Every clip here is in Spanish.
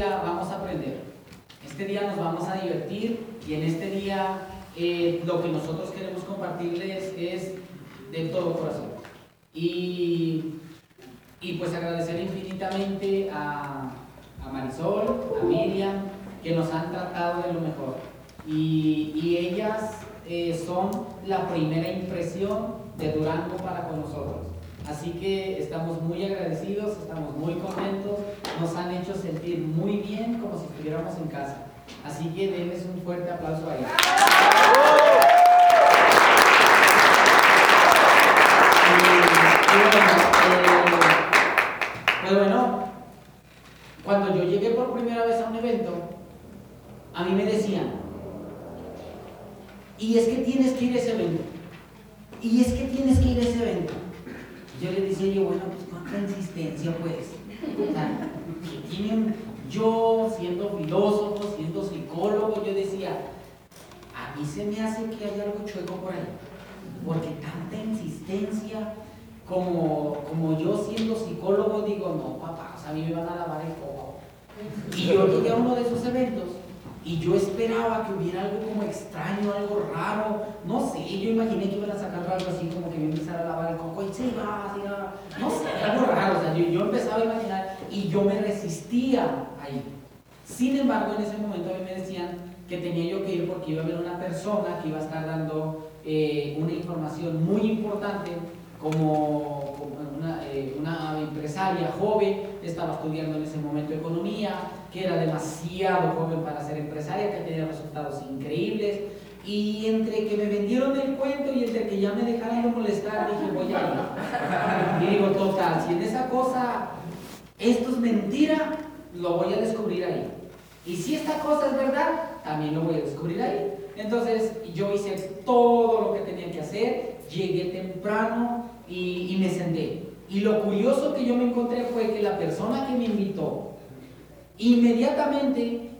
día vamos a aprender. Este día nos vamos a divertir y en este día eh, lo que nosotros queremos compartirles es de todo corazón. Y, y pues agradecer infinitamente a, Marisol, a Miriam, que nos han tratado de lo mejor. Y, y ellas eh, son la primera impresión de Durango para con nosotros. Así que estamos muy agradecidos, estamos muy contentos, nos han hecho sentir muy bien como si estuviéramos en casa. Así que denles un fuerte aplauso a ellos. Pero bueno, cuando yo llegué por primera vez a un evento, a mí me decían, y es que tienes que ir a ese evento, y es que tienes que ir a ese evento. Yo le decía yo, bueno, pues cuánta insistencia pues. Yo siendo filósofo, siendo psicólogo, yo decía, a mí se me hace que hay algo chueco por ahí. Porque tanta insistencia, como, como yo siendo psicólogo digo, no papá, o sea, a mí me van a lavar el coco. Y yo llegué a uno de esos eventos y yo esperaba que hubiera algo como extraño, algo raro, no sé, yo imaginé que iban a sacar algo así como que me empezara a lavar el coco y se va, se va, no sé, algo raro, o sea, yo, yo, empezaba a imaginar y yo me resistía ahí. Sin embargo, en ese momento a mí me decían que tenía yo que ir porque iba a haber una persona que iba a estar dando eh, una información muy importante como, eh, una empresaria joven, estaba estudiando en ese momento economía, que era demasiado joven para ser empresaria, que tenía resultados increíbles. Y entre que me vendieron el cuento y entre que ya me dejaron de molestar, dije, voy a ir. Y digo, total, si en esa cosa esto es mentira, lo voy a descubrir ahí. Y si esta cosa es verdad, también lo voy a descubrir ahí. Entonces yo hice todo lo que tenía que hacer, llegué temprano y, me senté. Y lo curioso que yo me encontré fue que la persona que me invitó, inmediatamente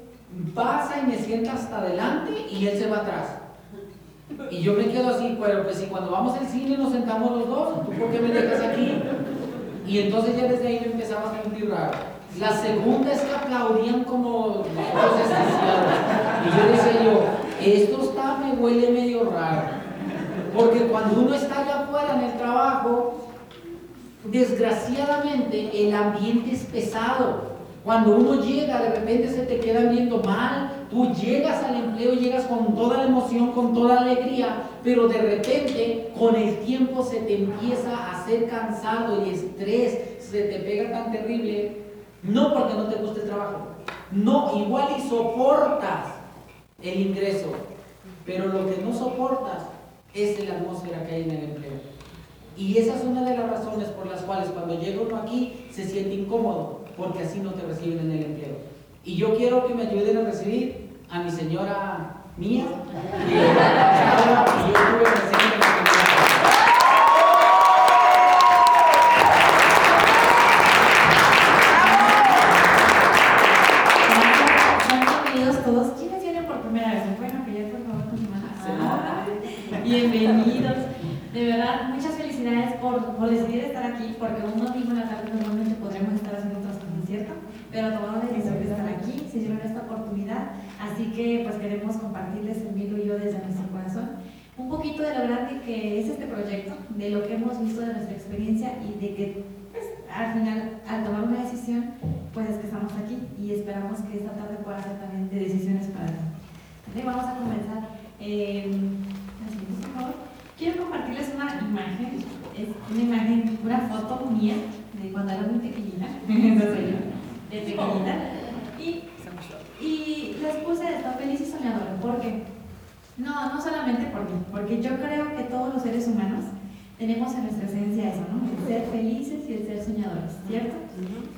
pasa y me sienta hasta adelante y él se va atrás. Y yo me quedo así, pero pues si cuando vamos al cine nos sentamos los dos, ¿tú por qué me dejas aquí? Y entonces ya desde ahí empezaba a. La segunda es que aplaudían como Y yo decía yo, esto está, me huele medio raro. Porque cuando uno está allá afuera en el trabajo, desgraciadamente el ambiente es pesado. Cuando uno llega, de repente se te queda viendo mal, tú llegas al empleo, llegas con toda la emoción, con toda la alegría, pero de repente con el tiempo se te empieza a hacer cansado y estrés, se te pega tan terrible, no porque no te guste el trabajo, no, igual y soportas el ingreso, pero lo que no soportas es la atmósfera que hay en el empleo. Y esa es una de las razones por las cuales cuando llega uno aquí se siente incómodo, porque así no te reciben en el empleo. Y yo quiero que me ayuden a recibir a mi señora mía, que, yo todos. Se dieron esta oportunidad, así que pues queremos compartirles, Emilio y yo, desde nuestro corazón, un poquito de lo grande que es este proyecto, de lo que hemos visto de nuestra experiencia y de que pues, al final, al tomar una decisión, pues es que estamos aquí y esperamos que esta tarde pueda ser también de decisiones para ti. Vamos a comenzar. Eh, por favor. Quiero compartirles una imagen, es una imagen, una foto mía de cuando era muy pequeñita, de pequeñita, y, les puse esta feliz y soñadora, porque no, no solamente por mí, porque yo creo que todos los seres humanos tenemos en nuestra esencia eso, ¿no? El ser felices y el ser soñadores, ¿cierto?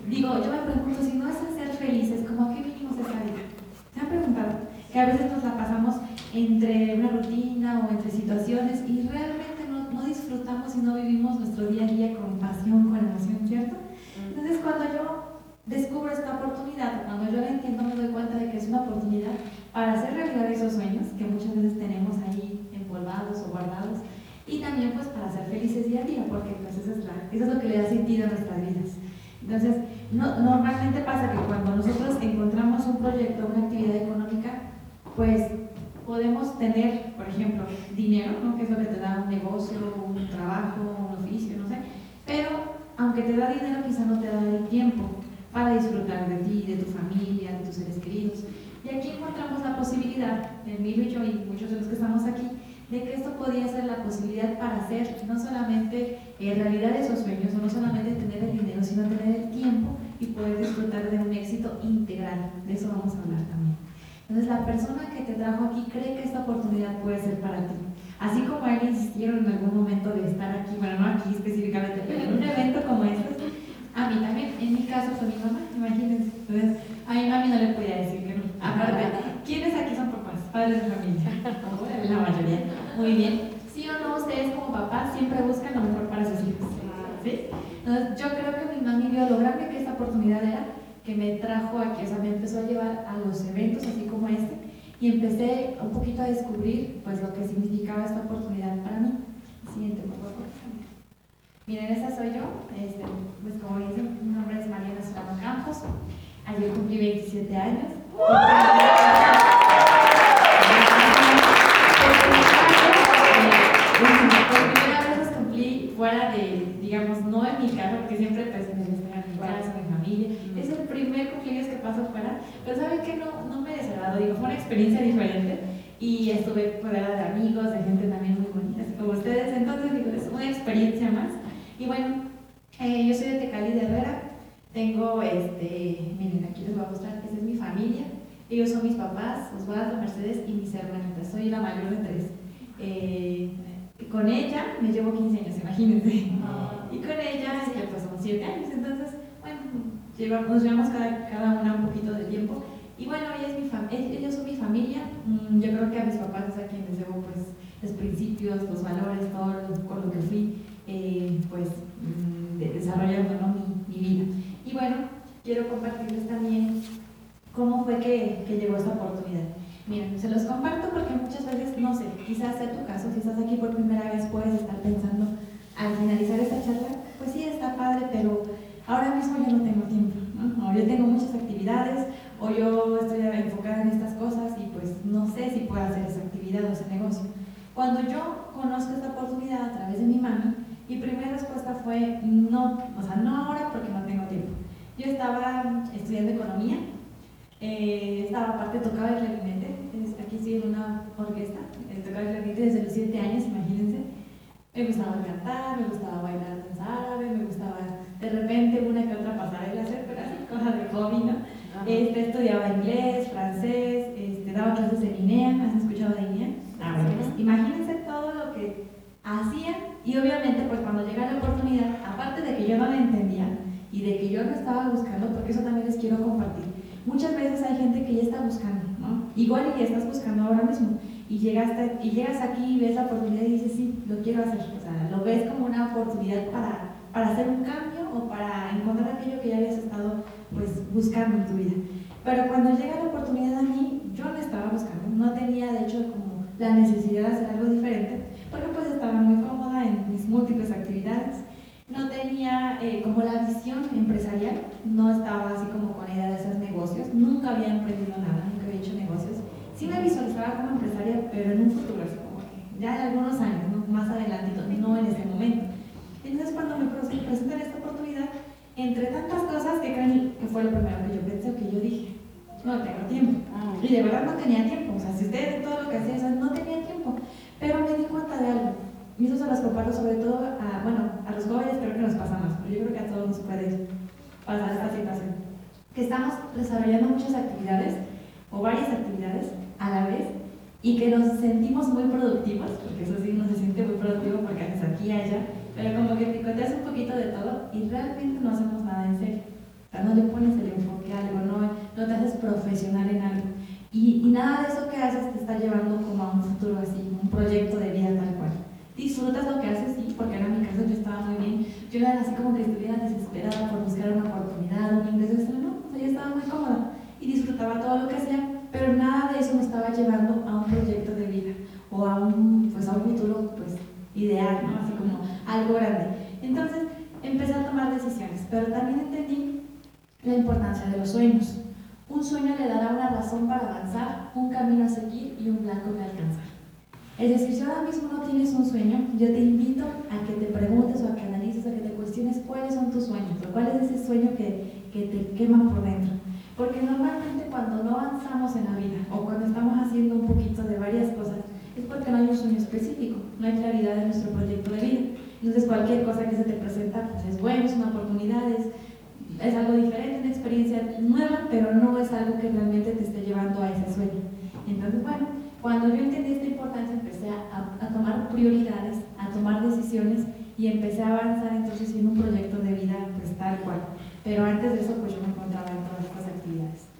Digo, yo me pregunto, si no es el ser felices, ¿cómo a qué vinimos esta vida? ¿Se han preguntado? Que a veces nos la pasamos entre una rutina o entre situaciones y realmente no, no, disfrutamos y no vivimos nuestro día a día con pasión, con emoción, ¿cierto? Entonces cuando yo descubro esta oportunidad, cuando yo la entiendo me doy cuenta de que es una oportunidad para hacer realidad esos sueños que muchas veces tenemos ahí empolvados o guardados y también pues para ser felices día a día, porque pues eso es, la, eso es lo que le da sentido a nuestras vidas. Entonces, no, normalmente pasa que cuando nosotros encontramos pues podemos tener, por ejemplo, dinero, ¿no? que es lo que te da un negocio, un trabajo, un oficio, no sé, pero aunque te da dinero, quizá no te da el tiempo para disfrutar de ti, de tu familia, de tus seres queridos. Y aquí encontramos la posibilidad, Emilio y yo y muchos de los que estamos aquí, de que esto podía ser la posibilidad para hacer no solamente en realidad esos sueños, o no solamente tener el dinero, sino tener el tiempo y poder disfrutar de un éxito integral. De eso vamos a hablar también. Entonces, la persona que te trajo aquí cree que esta oportunidad puede ser para ti. Así como a él insistieron en algún momento de estar aquí, bueno, no aquí específicamente, pero en un evento como este, a mí también, en mi caso fue mi mamá, imagínense. Entonces, a mi mami no le podía decir que no. Aparte, ¿quiénes aquí son papás? Padres de familia. La mayoría. Muy bien. ¿Sí o no ustedes como papás siempre buscan lo mejor para sus hijos? ¿Sí? Entonces, yo creo que mi mami vio lo grande que esta oportunidad era que me trajo aquí, o sea, me empezó a llevar a los eventos así como este y empecé un poquito a descubrir pues lo que significaba esta oportunidad para mí. Siguiente, por favor. Miren, esa soy yo, este, pues como dicen, mi nombre es Mariana Solano Campos, ayer cumplí 27 años. Por primera vez los cumplí fuera de, digamos, no en mi casa, porque siempre pues en mi casa, mi familia. Es el primer cumpleaños que paso fuera, pero ¿saben qué? No, no me desagradó, digo, fue una experiencia diferente y estuve fuera de amigos, de gente también muy bonita, así como ustedes, entonces digo, es una experiencia más. Y bueno, eh, yo soy de Tecali de Herrera, tengo, este, miren, aquí les voy a mostrar, esa es mi familia, ellos son mis papás, Osvaldo, Mercedes y mis hermanitas, soy la mayor de tres. Eh, con ella me llevo 15 años, imagínense. Y con ella ya pues son 7 años, entonces, bueno, llevamos, nos llevamos cada, cada una un poquito de tiempo. Y bueno, ella es mi fam ellos son mi familia. Mm, yo creo que a mis papás es a quienes les debo pues, los principios, los valores, todo lo, con lo que fui eh, pues, mm, de, desarrollando ¿no? mi, mi, vida. Y bueno, quiero compartirles también cómo fue que, que llegó esta oportunidad. Miren, se los comparto porque muchas veces, no sé, quizás sea tu caso, si estás aquí por primera vez puedes estar pensando al finalizar esta charla, pues sí, está padre, pero ahora mismo yo no tengo tiempo, ¿no? O yo tengo muchas actividades, o yo estoy enfocada en estas cosas y pues no sé si puedo hacer esa actividad o ese negocio. Cuando yo conozco esta oportunidad a través de mi mami, mi primera respuesta fue no, o sea, no ahora porque no tengo tiempo. Yo estaba estudiando economía, eh, estaba aparte, tocaba el clarinete, aquí estoy en una orquesta, eh, tocaba el clarinete desde los 7 años, imagínense. Me gustaba cantar, me gustaba bailar danza árabe, me gustaba de repente una que otra pasarela hacer, pero así, cosas de hobby, ¿no? Este, estudiaba inglés, francés, este, daba clases de INEA, ¿has escuchado de INEA? Ah, bueno, imagínense todo lo que hacía y obviamente pues cuando llega la oportunidad, aparte de que yo no la entendía y de que yo no estaba buscando, porque eso también les quiero compartir, muchas veces hay gente que ya está buscando, ¿no? Igual y que estás buscando ahora mismo y llegas, y llegas aquí y ves la oportunidad y dices, sí, lo quiero hacer, o sea, lo ves como una oportunidad para, para hacer un cambio o para encontrar aquello que ya habías estado pues buscando en tu vida. Pero cuando llega la oportunidad a mí, yo no estaba buscando, no tenía de hecho como la necesidad de hacer algo diferente, porque pues estaba muy cómoda en mis múltiples actividades, no tenía eh, como la visión empresarial, no estaba así como con idea de hacer negocios, nunca había emprendido nada, nunca había hecho negocios, sí me visualizaba como empresaria, pero en un futuro, así como que ya en algunos años, ¿no? más adelante, no en ese momento. Entonces cuando me presentan esta oportunidad, entre tantas cosas que creen que fue lo primero que yo pensé o que yo dije, no tengo tiempo. Y de verdad no tenía tiempo. O sea, si ustedes todo lo que hacían, no tenía tiempo. Pero me di cuenta de algo. Y eso se los comparto sobre todo a, bueno, a los jóvenes creo que nos pasa más, pero yo creo que a todos nos puede pasar esta situación. Que estamos desarrollando muchas actividades o varias actividades a la vez y que nos sentimos muy productivos, porque eso sí, no se siente muy productivo porque haces aquí y allá, pero como que picoteas un poquito de todo y realmente no hacemos nada en serio. O sea, no le pones el enfoque a algo, no, no te haces profesional en algo. Y, y, nada de eso que haces te está llevando como a un futuro así, un proyecto de vida tal cual. Disfrutas lo que haces, sí, porque en mi caso yo estaba muy bien. Yo era así como que estuviera desesperada por buscar una oportunidad, un ingreso extra, no, o sea, yo estaba muy cómoda y disfrutaba todo lo que hacía, pero nada de eso me estaba llevando a un proyecto de vida o a un, pues, a un futuro pues, ideal, ¿no? así como algo grande. Entonces empecé a tomar decisiones, pero también entendí la importancia de los sueños. Un un sueño le dará una razón para avanzar, un camino a seguir y un blanco que alcanzar. Es decir, si ahora mismo no tienes un sueño, yo te invito a que te preguntes o a que analices, a que te cuestiones cuáles son tus sueños o cuál es ese sueño que, que te quema por dentro. Porque normalmente cuando no avanzamos en la vida o cuando estamos haciendo un poquito de varias cosas, es porque no hay un sueño específico, no hay claridad en nuestro proyecto de vida. Entonces cualquier cosa que se te presenta pues es bueno, es una oportunidad, es, es algo diferente, una experiencia nueva, pero no es algo que realmente te esté llevando a ese sueño. Entonces, bueno, cuando yo entendí esta importancia empecé a, a tomar prioridades, a tomar decisiones y empecé a avanzar entonces en un proyecto de vida pues tal cual. Pero antes de eso pues yo me encontraba en todas estas actividades.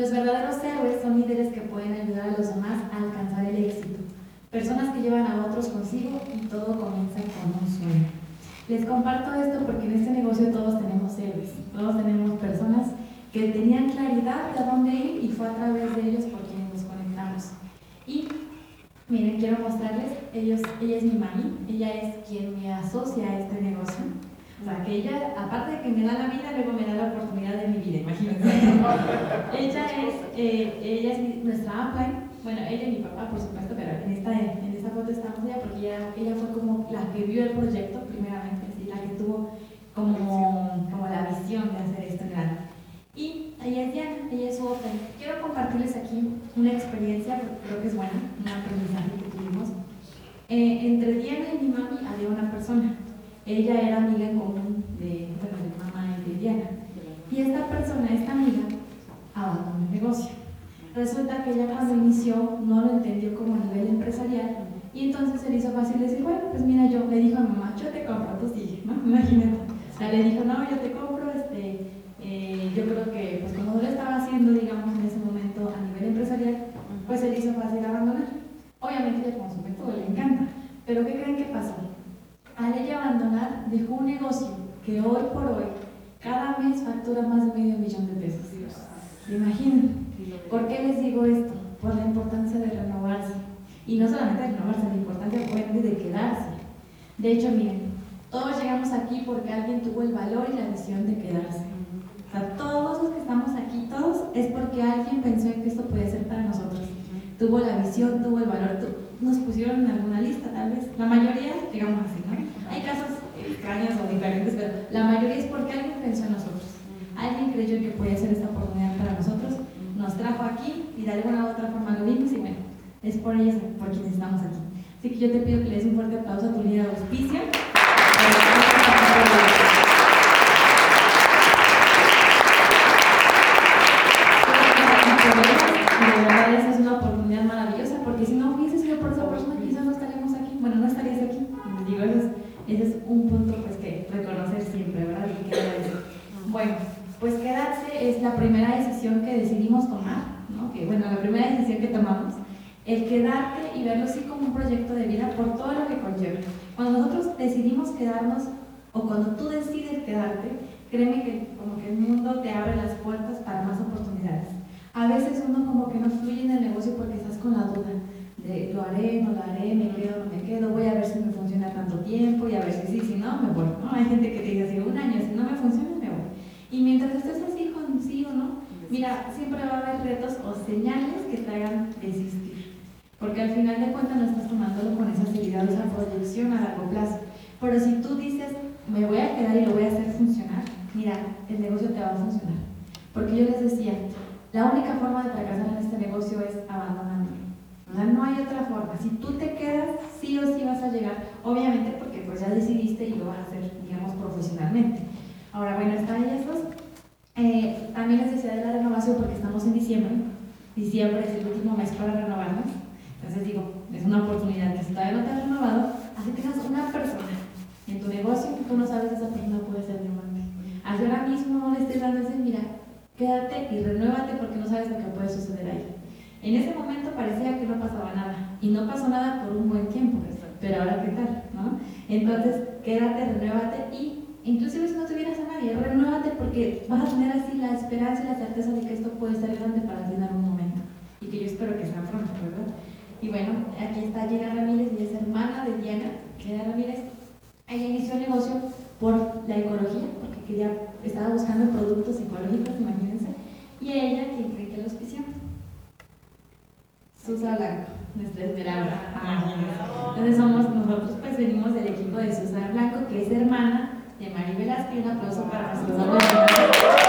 Los verdaderos héroes son líderes que pueden ayudar a los demás a alcanzar el éxito. Personas que llevan a otros consigo y todo comienza con un sueño. Les comparto esto porque en este negocio todos tenemos héroes, todos tenemos personas que tenían claridad de a dónde ir y fue a través de ellos por quienes nos conectamos. Y miren, quiero mostrarles, ellos, ella es mi mami, ella es quien me asocia a este negocio. O sea, que ella, aparte de que me da la vida, luego me da la oportunidad de mi vida, imagínense. ella es, eh, ella es nuestra upline, bueno, ella y mi papá, por supuesto, pero en esta, en esta foto estamos ella porque ella, ella fue como la que vio el proyecto primeramente, ¿sí? la que tuvo como, como la visión de hacer esto en grande. Y ella es Diana, ella es su upline. Quiero compartirles aquí una experiencia, porque creo que es buena, un aprendizaje que tuvimos. Eh, entre Diana y mi mami había una persona ella era amiga en común de, bueno, de mamá de Diana. Y esta persona, esta amiga, abandonó el negocio. Resulta que ella cuando inició no lo entendió como a nivel empresarial y entonces se le hizo fácil decir, bueno, pues mira, yo le dijo a mamá, yo te compro, tú sigue, ¿no? Imagínate. O sea, le dijo, no, yo te compro, este, eh, yo creo que, pues como no lo estaba haciendo, digamos, en ese momento a nivel empresarial, pues se le hizo fácil abandonar. Obviamente ella como su método le encanta, pero ¿qué creen que pasó? Al ella abandonar, dejó un negocio que hoy por hoy, cada mes factura más de medio millón de pesos. ¿Se imaginan? ¿Por qué les digo esto? Por la importancia de renovarse. Y no solamente de renovarse, la importancia obviamente de quedarse. De hecho, miren, todos llegamos aquí porque alguien tuvo el valor y la visión de quedarse. O sea, todos los que estamos aquí, todos, es porque alguien pensó en que esto podía ser para nosotros. Tuvo la visión, tuvo el valor, nos pusieron en alguna lista, tal vez. La mayoría, digamos así, o diferentes, pero la mayoría es porque alguien pensó en nosotros. Alguien creyó que podía ser esta oportunidad para nosotros, nos trajo aquí y de alguna u otra forma lo vimos y bueno, es por ellos por quienes estamos aquí. Así que yo te pido que le des un fuerte aplauso a tu líder de auspicio. de verdad esa es una oportunidad maravillosa, porque si no hubiese sido por esa persona, quizás no estaríamos aquí. Bueno, no estarías aquí. Digo, ese es, ese es un punto pues, que reconocer siempre, ¿verdad? Y que bueno, pues quedarse es la primera decisión que decidimos tomar, ¿no? Que, bueno, la primera decisión que tomamos, el quedarte y verlo así como un proyecto de vida por todo lo que conlleva. Cuando nosotros decidimos quedarnos, o cuando tú decides quedarte, créeme que como que el mundo te abre las puertas para más oportunidades. A veces uno como que no fluye en el negocio porque estás con la duda de lo haré, no lo haré, me quedo, no me quedo, voy a ver si me funciona tanto tiempo y a ver si sí, si no, me voy. ¿no? Hay gente que te dice así un año, si no me funciona, me voy. Y mientras estés así con sí o no, mira, siempre va a haber retos o señales que te hagan desistir. Porque al final de cuentas no estás tomándolo con esa seriedad, esa proyección a largo plazo. Pero si tú dices, me voy a quedar y lo voy a hacer funcionar, mira, el negocio te va a funcionar. Porque yo les decía, la única forma de fracasar en este negocio es abandonándolo. O sea, no hay otra forma. Si tú te quedas, sí o sí vas a llegar, obviamente porque pues ya decidiste y lo vas a hacer, digamos, profesionalmente. Ahora, bueno, están esos. Eh, también les decía de la renovación porque estamos en diciembre. Diciembre es el último mes para renovarnos. Entonces digo, es una oportunidad que si todavía no te has renovado, así tengas una persona en tu negocio que tú no sabes esa persona puede ser diamante. Así ahora mismo no le estés dando mira, quédate y renuévate porque no sabes lo que puede suceder ahí. En ese momento parecía que no pasaba nada y no pasó nada por un buen tiempo, pero ahora qué tal, ¿no? Entonces, quédate, renuévate y inclusive si no tuvieras a nadie, renuévate porque vas a tener así la esperanza y la certeza de que esto puede ser grande para ti en algún momento y que yo espero que sea pronto, ¿verdad? Y bueno, aquí está Gina Ramírez, ella es hermana de Diana. Gina Ramírez, ella inició el negocio por la ecología, porque quería, estaba buscando productos ecológicos, imagínense, ¿Y ella quién cree que lo auspició? Susa Blanco, nuestra esmeralda. Entonces somos nosotros, pues venimos del equipo de Susa Blanco, que es hermana de Mari Velázquez. Un aplauso para Susa Blanco.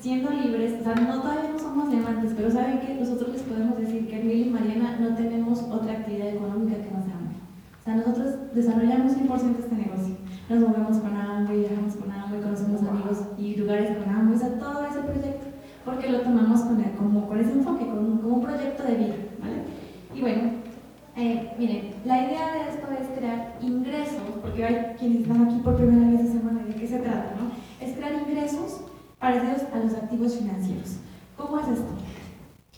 Siendo libres. O sea, no todavía no somos diamantes, pero saben que nosotros les podemos decir que Miguel y Mariana no tenemos otra actividad económica que nos ame. O sea, nosotros desarrollamos 100% este negocio. Nos movemos con Amway, viajamos con Amway, conocemos amigos y lugares con Amway, o sea, todo ese proyecto, porque lo tomamos con, como, con ese enfoque, como, como un proyecto de vida, ¿vale? Y bueno, eh, miren, la idea de esto es crear ingresos, porque hay quienes están aquí por primera vez esta semana, ¿de qué se trata? No? Es crear ingresos parecidos a los activos financieros. ¿Cómo es esto?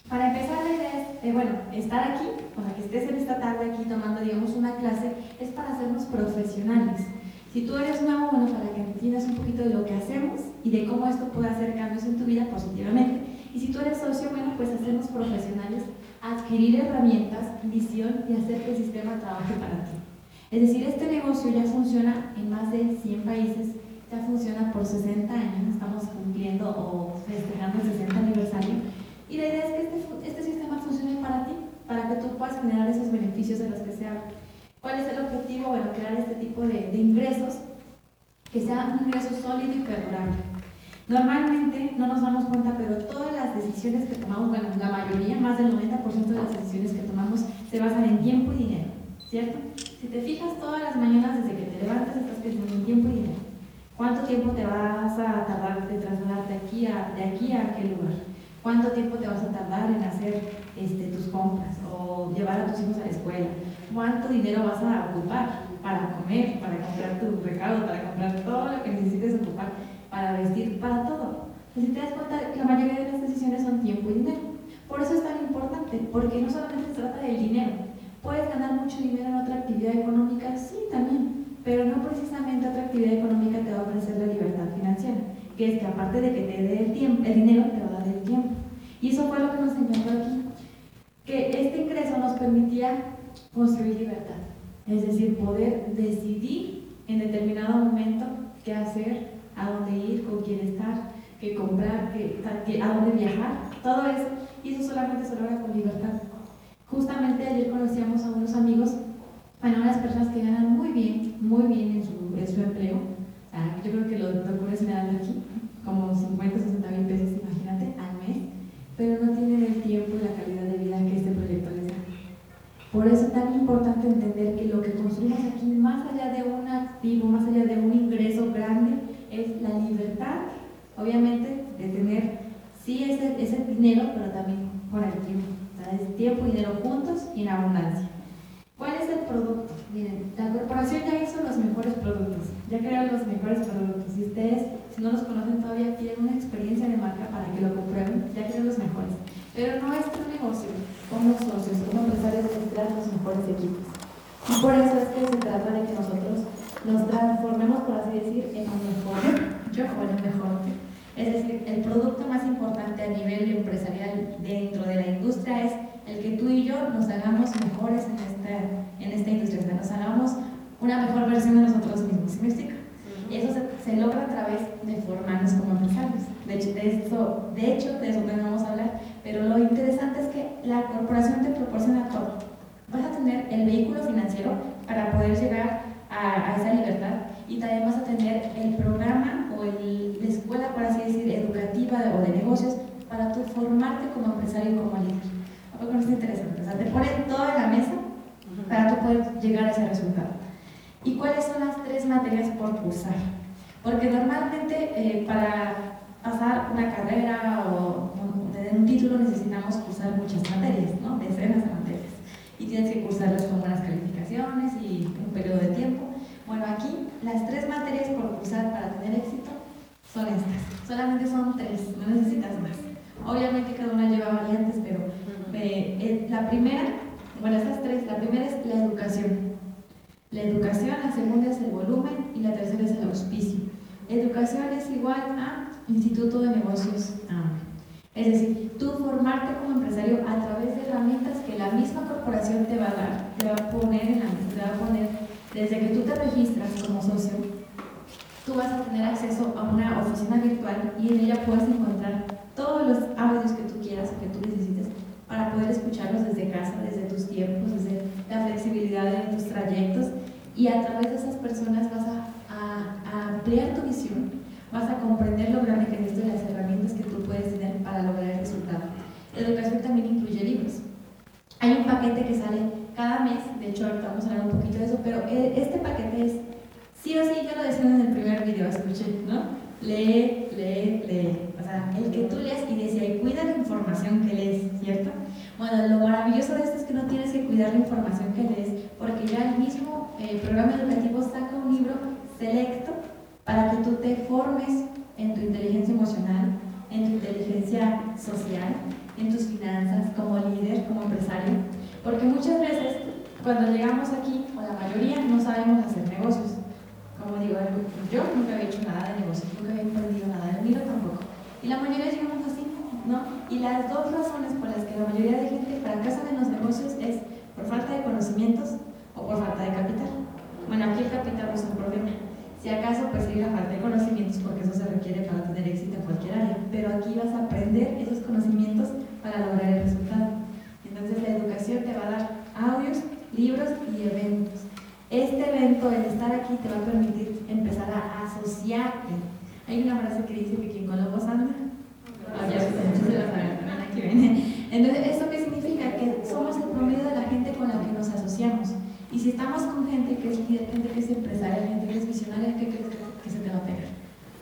Para empezar, la idea es, eh, bueno, estar aquí, para que estés en esta tarde aquí tomando, digamos, una clase, es para hacernos profesionales. Si tú eres nuevo, bueno, para que entiendas un poquito de lo que hacemos y de cómo esto puede hacer cambios en tu vida positivamente. Y si tú eres socio, bueno, pues hacernos profesionales adquirir herramientas, visión y hacer que el sistema trabaje para ti. Es decir, este negocio ya funciona en más de 100 países, ya funciona por 60 años, estamos cumpliendo o festejando el 60 aniversario. Y la idea es que este, este sistema funcione para ti, para que tú puedas generar esos beneficios de los que se habla. ¿Cuál es el objetivo? Bueno, crear este tipo de, de ingresos que sea un ingreso sólido y perdurable. Normalmente no nos damos cuenta, pero todas las decisiones que tomamos, bueno, la mayoría, más del 90% de las decisiones que tomamos se basan en tiempo y dinero, ¿cierto? Si te fijas todas las mañanas desde que te levantas estás pensando en tiempo y dinero. ¿Cuánto tiempo te vas a tardar de trasladarte aquí a, de aquí a aquel lugar? ¿Cuánto tiempo te vas a tardar en hacer este, tus compras o llevar a tus hijos a la escuela? ¿Cuánto dinero vas a ocupar para comer, para comprar tu recado, para comprar todo lo que necesites ocupar? para vestir, para todo. si te das cuenta, la mayoría de las decisiones son tiempo y dinero. Por eso es tan importante, porque no solamente se trata del dinero. Puedes ganar mucho dinero en otra actividad económica, sí, también, pero no precisamente otra actividad económica te va a ofrecer la libertad financiera, que es que aparte de que te dé el, tiempo, el dinero, te va a dar el tiempo. Y eso fue lo que nos encantó aquí, que este ingreso nos permitía construir libertad, es decir, poder decidir en determinado momento qué hacer, a dónde ir, con quién estar, qué comprar, qué, a dónde viajar, todo eso. Y eso solamente se logra con libertad. Justamente ayer conocíamos a unos amigos, bueno, unas personas que ganan muy bien, muy bien en su, en su empleo. Yo creo que los doctores me dan aquí como 50, 60 mil pesos, imagínate, al mes, pero no tienen el tiempo y la calidad de vida que este proyecto les da. Por eso es tan importante entender que lo que construimos aquí, más allá de un activo, más allá de un ingreso grande, es la libertad, obviamente, de tener, sí, ese, ese dinero, pero también con el tiempo. Sea, es tiempo y dinero juntos y en abundancia. ¿Cuál es el producto? Miren, la corporación ya hizo los mejores productos, ya crearon los mejores productos. Si ustedes, si no los conocen todavía, tienen una experiencia de marca para que lo comprueben, ya crearon los mejores. Pero nuestro negocio, como socios, como empresarios, es crear los mejores equipos. Y por eso es que se trata de que nosotros nos transformemos, por así decir, en un mejor yo o en un mejor Es decir, el producto más importante a nivel empresarial dentro de la industria es el que tú y yo nos hagamos mejores en esta, en esta industria, que nos hagamos una mejor versión de nosotros mismos, ¿sí me explico? Y eso se, logra a través de formarnos como empresarios. De hecho, de, eso, de hecho, de eso vamos a hablar, pero lo interesante es que la corporación te proporciona todo. Vas a tener el vehículo financiero para poder llegar a, esa libertad y también vas a tener el programa o el, la escuela, por así decir, educativa o de negocios para tu formarte como empresario y como líder. Algo que es interesante. O sea, te ponen todo en la mesa para tú poder llegar a ese resultado. ¿Y cuáles son las tres materias por cursar? Porque normalmente eh, para pasar una carrera o, tener un título necesitamos cursar muchas materias, ¿no? Decenas de materias. Y tienes que cursarlas con buenas calificaciones y un periodo de tiempo. Bueno, aquí las tres materias por cursar para tener éxito son estas. Solamente son tres, no necesitas más. Obviamente cada una lleva variantes, pero eh, eh, la primera, bueno, estas tres, la primera es la educación. La educación, la segunda es el volumen y la tercera es el auspicio. Educación es igual a Instituto de Negocios Es decir, tú formarte como empresario a través de herramientas que la misma corporación te va a dar, te va a poner en la te va a poner desde que tú te registras como socio, tú vas a tener acceso a una oficina virtual y en ella puedes encontrar todos los audios que tú quieras o que tú necesites para poder escucharlos desde casa, desde tus tiempos, desde la flexibilidad de tus trayectos y a través de esas personas vas a, ampliar tu visión, vas a comprender lo grande que es esto y las herramientas que tú puedes tener para lograr el resultado. La educación también incluye libros. Hay un paquete que sale cada mes, de hecho ahorita vamos a hablar un poquito de eso, pero eh, este paquete es, sí o sí, ya lo decían en el primer video, escuché, ¿no? lee, lee, lee. O sea, el que tú leas y decía, y cuida la información que lees, ¿cierto? Bueno, lo maravilloso de esto es que no tienes que cuidar la información que lees, porque ya el mismo eh, programa educativo saca un libro selecto para que tú te formes en tu inteligencia emocional, en tu inteligencia social, en tus finanzas, como líder, como empresario. Porque muchas veces, cuando llegamos aquí, o la mayoría, no sabemos hacer negocios como digo, yo nunca había hecho nada de negocio, nunca había emprendido nada, el mío tampoco. Y la mayoría llegamos así, ¿no? Y las dos razones por las que la mayoría de gente fracasa en los negocios es por falta de conocimientos por falta de capital. Bueno, aquí el capital no es un problema. Si acaso, pues sí, la falta de conocimientos, porque eso se requiere para tener éxito en cualquier área. Pero aquí vas a aprender esos conocimientos para lograr el resultado. Entonces, la educación te va a dar audios, libros y eventos este evento, el estar aquí, te va a permitir empezar a asociarte. Hay una frase que dice que quien con lobos anda, ah, viene. Entonces, ¿esto qué significa? Que somos el promedio de la gente con la que nos asociamos. Y si estamos con gente que es líder, gente que es empresaria, gente que es visionaria, ¿qué crees que se te va a pegar?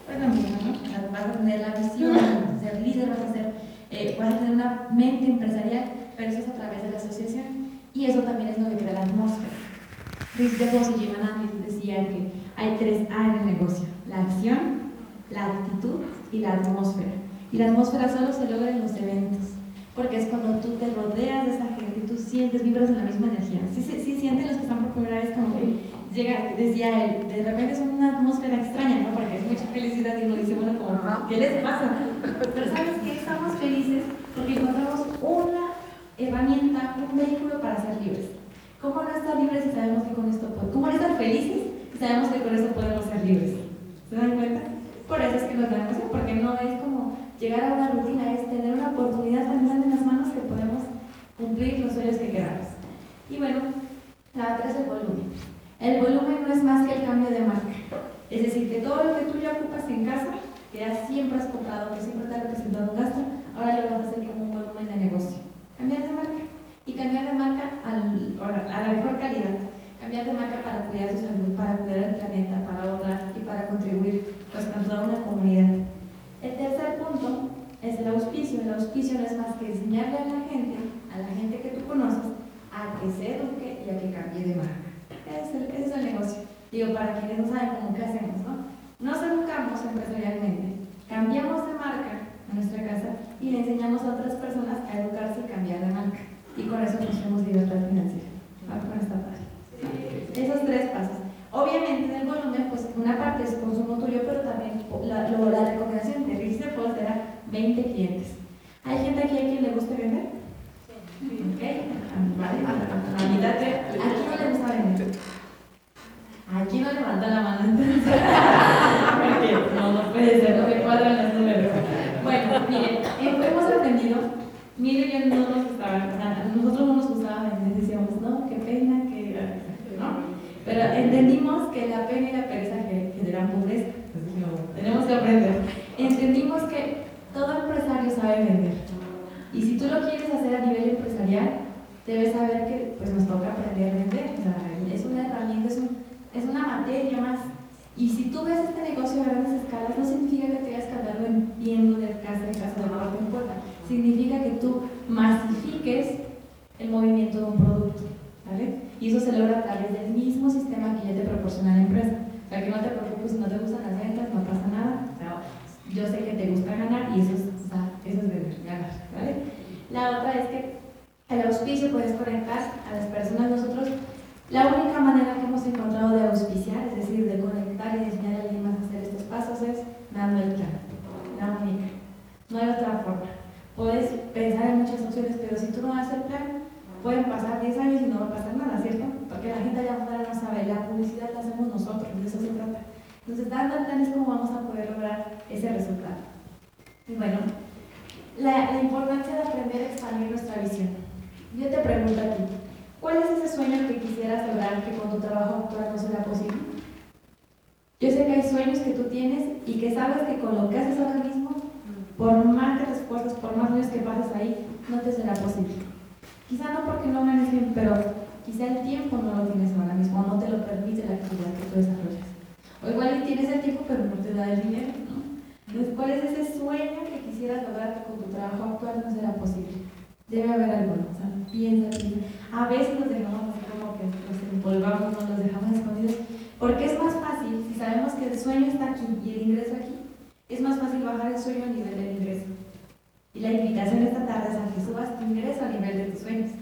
Pues la misma, ¿no? Vas a tener la visión, vas a ser líder, vas a, ser, eh, vas a tener una mente empresarial, pero eso es a través de la asociación. Y eso también es lo que crea la atmósfera. Chris DeVos y Jim decían que hay tres A en el negocio, la acción, la actitud y la atmósfera. Y la atmósfera solo se logra en los eventos, porque es cuando tú te rodeas de esa gente y tú sientes, vibras en la misma energía. Sí, sí, sí sienten los que están por primera vez como que llega, decía él, de repente es una atmósfera extraña, ¿no? Porque es mucha felicidad y uno dice, bueno, como, ¿qué les pasa? Pero ¿sabes qué? Estamos felices porque encontramos una herramienta, un vehículo para ser libres. ¿Cómo no estar libres si sabemos que con esto podemos? ¿Cómo no estar felices si sabemos que con esto podemos ser libres? ¿Se dan cuenta? Por eso es que nos da emoción, porque no es como llegar a una rutina, es tener una oportunidad tan grande en las manos que podemos cumplir los sueños que queramos. Y bueno, la otra es el volumen. El volumen no es más que el cambio de marca. Es decir, que todo lo que tú ya ocupas en casa, que ya siempre has comprado, que siempre te ha representado un gasto, ahora lo vas a hacer como un volumen de negocio. Cambiar de marca y cambiar de marca a la mejor calidad. Cambiar de marca para cuidar su salud, para cuidar el planeta, para ahorrar y para contribuir pues, con toda una comunidad. El tercer punto es el auspicio. El auspicio no es más que enseñarle a la gente, a la gente que tú conoces, a que se eduque y a que cambie de marca. Ese es el, negocio. Digo, para quienes no saben cómo qué hacemos, ¿no? Nos educamos empresarialmente, cambiamos de marca en nuestra casa y le enseñamos a otras personas a educarse y cambiar de marca y con eso tenemos libertad financiera. Ah, con esta parte. Esos tres pasos. Obviamente en el volumen, pues una parte es consumo tuyo, pero también la, la recomendación de Richter Post era 20 clientes. ¿Hay gente aquí a quien le guste vender? Sí. Ok, vale, la mitad de... ¿A quién no le gusta vender? Aquí no levanta la mano entonces. Porque no, no puede ser, no me cuadran los números. Bueno, miren, hemos aprendido Mire, ya no nos gustaba, a nosotros no nos gustaba vender, decíamos, no, qué pena, que, ¿no? Pero entendimos que la pena y la pereza generan pobreza, pues tenemos que aprender. Entendimos que todo empresario sabe vender. Y si tú lo quieres hacer a nivel empresarial, debes saber que pues, nos toca aprender a vender. O sea, es una herramienta, es, es una materia más y si tú ves este negocio a grandes escalas, no significa que tengas que andarlo vendiendo de casa en casa, de puerta en puerta. Significa que tú masifiques el movimiento de un producto. ¿vale? Y eso se logra a través del mismo sistema que ya te proporciona la empresa. O sea, que no te preocupes si no te gustan las ventas, no pasa nada. O sea, yo sé que te gusta ganar y eso es, o sea, eso es vender, ganar, ¿vale? La otra es que el auspicio puedes conectar a las personas. Nosotros, la única manera que hemos encontrado de auspiciar, es decir, de conectar y de enseñar a alguien más a hacer estos pasos, es dando el plan. La única. No hay otra forma. Puedes pensar en muchas opciones, pero si tú no haces el plan, pueden pasar 10 años y no va a pasar nada, ¿cierto? Porque la gente allá afuera no sabe, la publicidad la hacemos nosotros, de eso se trata. Entonces, dando el plan es como vamos a poder lograr ese resultado. Y bueno, la, la importancia de aprender a expandir nuestra visión. Yo te pregunto a ti, ¿cuál es ese sueño que quisieras lograr que con tu trabajo actual no será posible? Yo sé que hay sueños que tú tienes y que sabes que con lo que haces ahora mismo, por más que esfuerzos, por más años que pases ahí, no te será posible. Quizá no porque no ganes bien, pero quizá el tiempo no lo tienes ahora mismo, no te lo permite la actividad que tú desarrollas. O igual tienes el tiempo, pero no te da el dinero, ¿no? Entonces, ¿cuál es ese sueño que quisieras lograr con tu trabajo actual no será posible? Debe haber alguno, o sea, piensa, piensa. A veces nos dejamos así como que nos empolvamos, no nos dejamos escondidos, porque es más fácil, si sabemos que el sueño está aquí y el ingreso aquí, es más fácil bajar el sueño a nivel del ingreso. Y la invitación esta tarde es a que subas tu ingreso a nivel de tus sueños,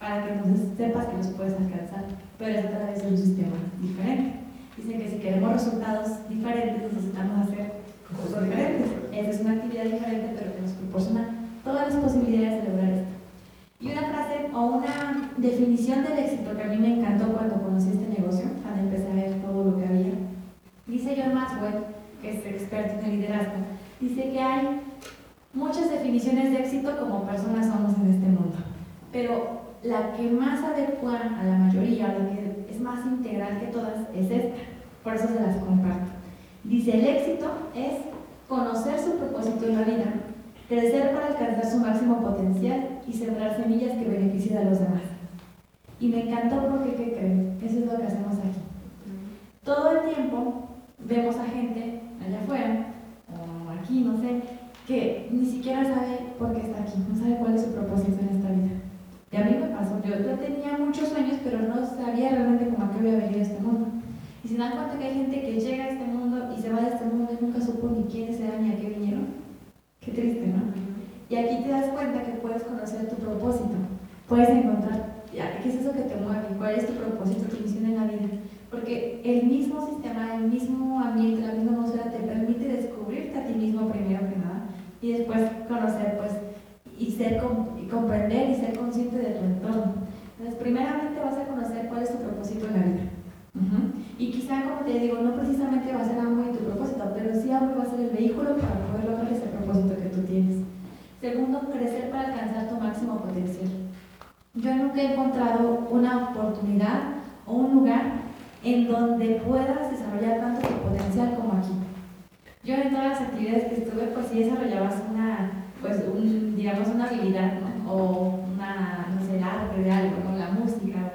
para que entonces sepas que los puedes alcanzar, pero es a través de un sistema diferente. Dicen que si queremos resultados diferentes necesitamos hacer cosas diferentes. Esa es una actividad diferente, pero que nos proporciona todas las posibilidades de lograr esto. Y una frase o una definición del éxito que a mí me encantó cuando conocí este negocio, cuando empecé a ver todo lo que había. Dice John Maxwell, que es experto en el liderazgo, dice que hay muchas definiciones de éxito como personas somos en este mundo, pero la que más adecua a la mayoría, la que es más integral que todas, es esta. Por eso se las comparto. Dice, el éxito es conocer su propósito en la vida, crecer para alcanzar su máximo potencial y sembrar semillas que beneficien a los demás. Y me encantó porque, ¿qué creen? Eso es lo que hacemos aquí. Todo el tiempo vemos a gente allá afuera, o aquí, no sé, que ni siquiera sabe por qué está aquí, no sabe cuál es su propósito en esta vida. Y a mí me pasó, yo, tenía muchos sueños, pero no sabía realmente cómo a qué había venido a este mundo. Y se dan cuenta que hay gente que llega a este mundo y se va de este mundo y nunca supo ni quiénes eran ni a qué vinieron. Qué triste, ¿no? Y aquí te das cuenta que puedes conocer tu propósito. Puedes encontrar qué es eso que te mueve, cuál es tu propósito, misión en la vida. Porque el mismo sistema, el mismo ambiente, la misma atmósfera te permite descubrirte a ti mismo primero que nada y después conocer, pues, y ser y comprender y ser consciente de tu entorno. Entonces, primeramente vas a conocer cuál es tu propósito en la vida. Y quizá, como te digo, no precisamente va a ser y tu propósito, pero sí algo va a ser el vehículo para poder lograr ese propósito que tú tienes. Segundo, crecer para alcanzar tu máximo potencial. Yo nunca he encontrado una oportunidad o un lugar en donde puedas desarrollar tanto tu potencial como aquí. Yo en todas las actividades que estuve, pues sí desarrollabas una, pues un, digamos, una habilidad, ¿no? O una, no sé, el arte de algo, como la música,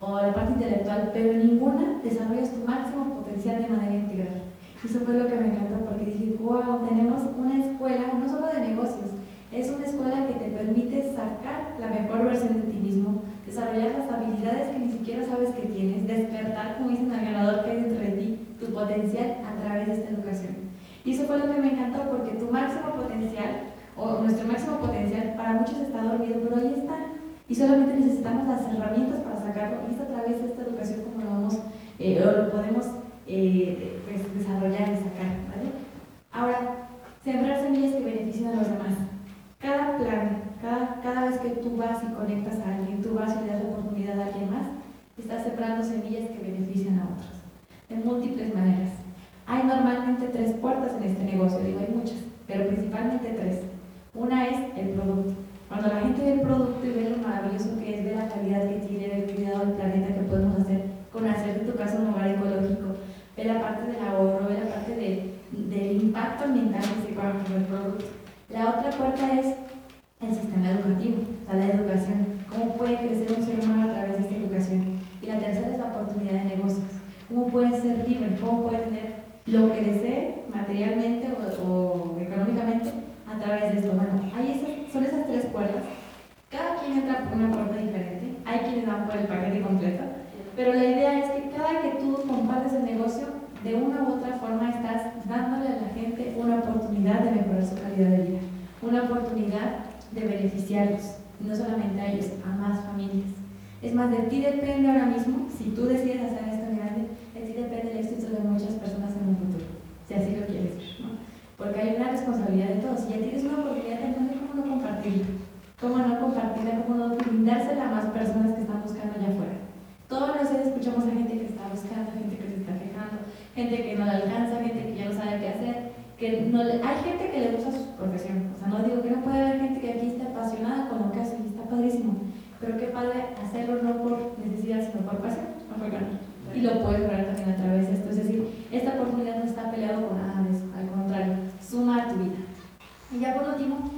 o la parte intelectual, pero ninguna desarrollas tu máximo potencial de manera integral. Eso fue lo que me encantó porque dije, wow, tenemos una escuela, no solo de negocios, es una escuela que te permite sacar la mejor versión de ti mismo, desarrollar las habilidades que ni siquiera sabes que tienes, despertar, como dicen el ganador que hay dentro de ti, tu potencial a través de esta educación. Y eso fue lo que me encantó porque tu máximo potencial, o nuestro máximo potencial, para muchos está dormido, pero ahí está. Y solamente necesitamos las herramientas para sacarlo. Y es a través de esta educación como lo vamos, eh, lo podemos eh, pues, desarrollar y sacar. ¿vale? Ahora, sembrar semillas que beneficien a los demás. Cada plan, cada, cada vez que tú vas y conectas a alguien, tú vas y le das la oportunidad a alguien más, estás sembrando semillas que benefician a otros. De múltiples maneras. Hay normalmente tres puertas en este negocio, digo, hay muchas, pero principalmente tres. Una es el producto. Cuando la gente ve el producto y ve lo maravilloso que es, ve la calidad que tiene, ve el cuidado del planeta que podemos hacer con hacer de tu casa un hogar ecológico, ve la parte del ahorro, ve la parte de, del impacto ambiental que se con el producto. La otra puerta es el sistema educativo, o sea, la educación. ¿Cómo crecer un ser humano a través de esta educación? Y la tercera es la oportunidad de negocios. ¿Cómo puede ser libre? ¿Cómo puede tener lo que desee materialmente o, económicamente a través de esto? Bueno, hay esas, son esas tres puertas. Cada quien entra por una puerta diferente. Hay quienes van por el paquete completo. Pero la idea es que cada que tú compartes el negocio, de una u otra forma estás dándole a la gente una oportunidad de mejorar su calidad de vida, una oportunidad de beneficiarlos, no solamente a ellos, a más familias. Es más, de ti depende ahora mismo, si tú decides hacer esto grande, de ti depende el éxito de muchas personas en un futuro. si así lo quieres ¿no? Porque hay una responsabilidad de todos. Si ya tienes una oportunidad, entonces, ¿cómo no compartirla? ¿Cómo no compartirla? ¿Cómo no brindársela a más personas que están buscando allá afuera? Todos los días escuchamos a gente que está buscando, gente que se está quejando, gente que no le alcanza, gente que ya no sabe qué hacer, que no hay gente que le gusta su profesión. O sea, no digo que no puede haber gente que aquí esté apasionada con lo que hace y está padrísimo. Pero qué padre hacerlo no por necesidad, sino por pasión, por. Y lo puedes lograr también a través de esto. Es decir, esta oportunidad no está peleado con nada de eso, al contrario, suma a tu vida. Y ya por último,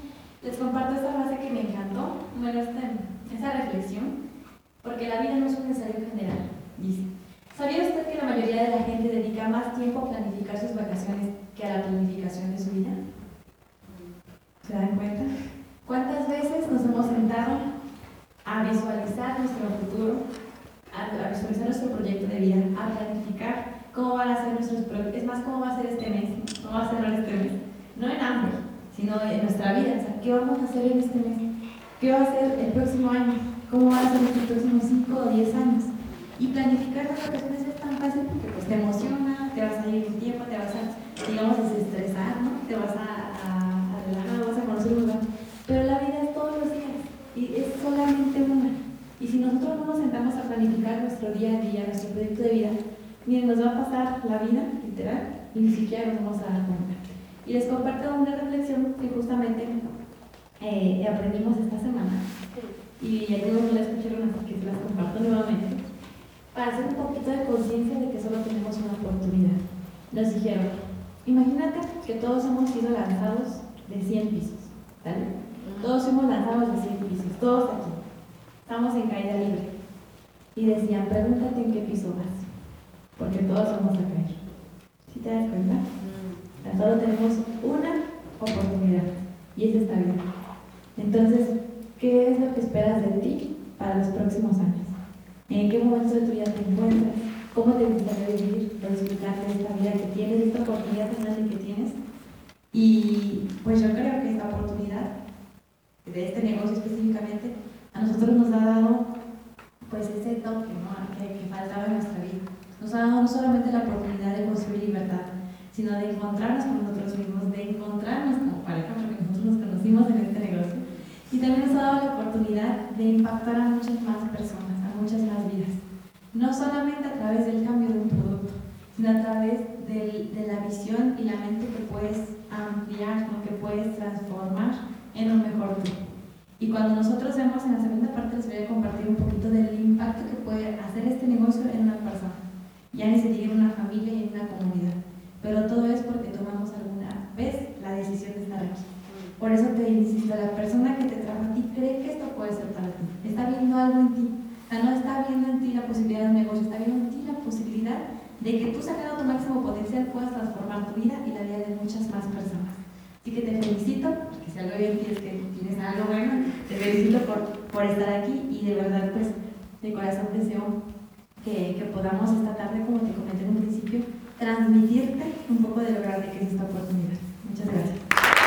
les comparto esta frase que me encantó, bueno, esta, esa reflexión, porque la vida no es un necesario general, dice. ¿Sabía usted que la mayoría de la gente dedica más tiempo a planificar sus vacaciones que a la planificación de su vida? ¿Se dan cuenta? ¿Cuántas veces nos hemos sentado a visualizar nuestro futuro, a, visualizar nuestro proyecto de vida, a planificar cómo van a ser nuestros es más cómo va a ser este mes, cómo va a ser este mes, no en hambre, sino en nuestra vida, o sea, qué vamos a hacer en este mes, qué va a ser el próximo año, cómo van a ser los próximos 5 o 10 años. Y planificar las vacaciones es tan fácil porque pues, te emociona, te vas a ir un tiempo, te vas a, digamos, desestresar, ¿no? te vas a, a, relajar, vas a conocer un lugar. Pero la vida es todos los días y es solamente una. Y si nosotros no nos sentamos a planificar nuestro día a día, nuestro proyecto de vida, miren, nos va a pasar la vida, literal, y ni siquiera nos vamos a dar cuenta. Y les comparto una reflexión que justamente eh, aprendimos esta semana. Y algunos no la escucharon, así que se las comparto nuevamente. Para hacer un poquito de conciencia de que solo tenemos una oportunidad. Nos dijeron, imagínate que todos hemos sido lanzados de 100 pisos. ¿vale? Todos hemos lanzados de 100 pisos, todos aquí. Estamos en caída libre. Y decían, pregúntate en qué piso vas porque todos vamos a caer. ¿Sí te das cuenta? Mm. Solo tenemos una oportunidad y es esta vida. Entonces, ¿qué es lo que esperas de ti para los próximos años? ¿En qué momento de tu vida te encuentras? ¿Cómo te gustaría vivir, disfrutar de esta vida que tienes, esta oportunidad tan grande que tienes? Y pues yo creo que esta oportunidad de este negocio específicamente a nosotros nos ha dado pues ese toque ¿no? que, que faltaba en nuestra vida nos ha dado no solamente la oportunidad de construir libertad, sino de encontrarnos con nosotros mismos, de encontrarnos como pareja, porque nosotros nos conocimos en este negocio. Y también nos ha dado la oportunidad de impactar a muchas más personas, a muchas más vidas. No solamente a través del cambio de un producto, sino a través de la visión y la mente que puedes ampliar, lo que puedes transformar en un mejor tú. Y cuando nosotros vemos en la segunda parte, les voy a compartir un poquito del impacto que puede hacer este negocio en una ya en una familia y en una comunidad. Pero todo es porque tomamos alguna vez la decisión de estar aquí. Por eso te insisto, la persona que te trajo a ti cree que esto puede ser para ti. Está viendo algo en ti. O sea, no está viendo en ti la posibilidad de un negocio, está viendo en ti la posibilidad de que tú sacando tu máximo potencial puedas transformar tu vida y la vida de muchas más personas. Así que te felicito, porque si algo bien tienes que tienes algo bueno, te felicito por, por estar aquí y de verdad pues de corazón deseo que, que, podamos esta tarde, como te comenté en un principio, transmitirte un poco de lo grande que es esta oportunidad. Muchas gracias.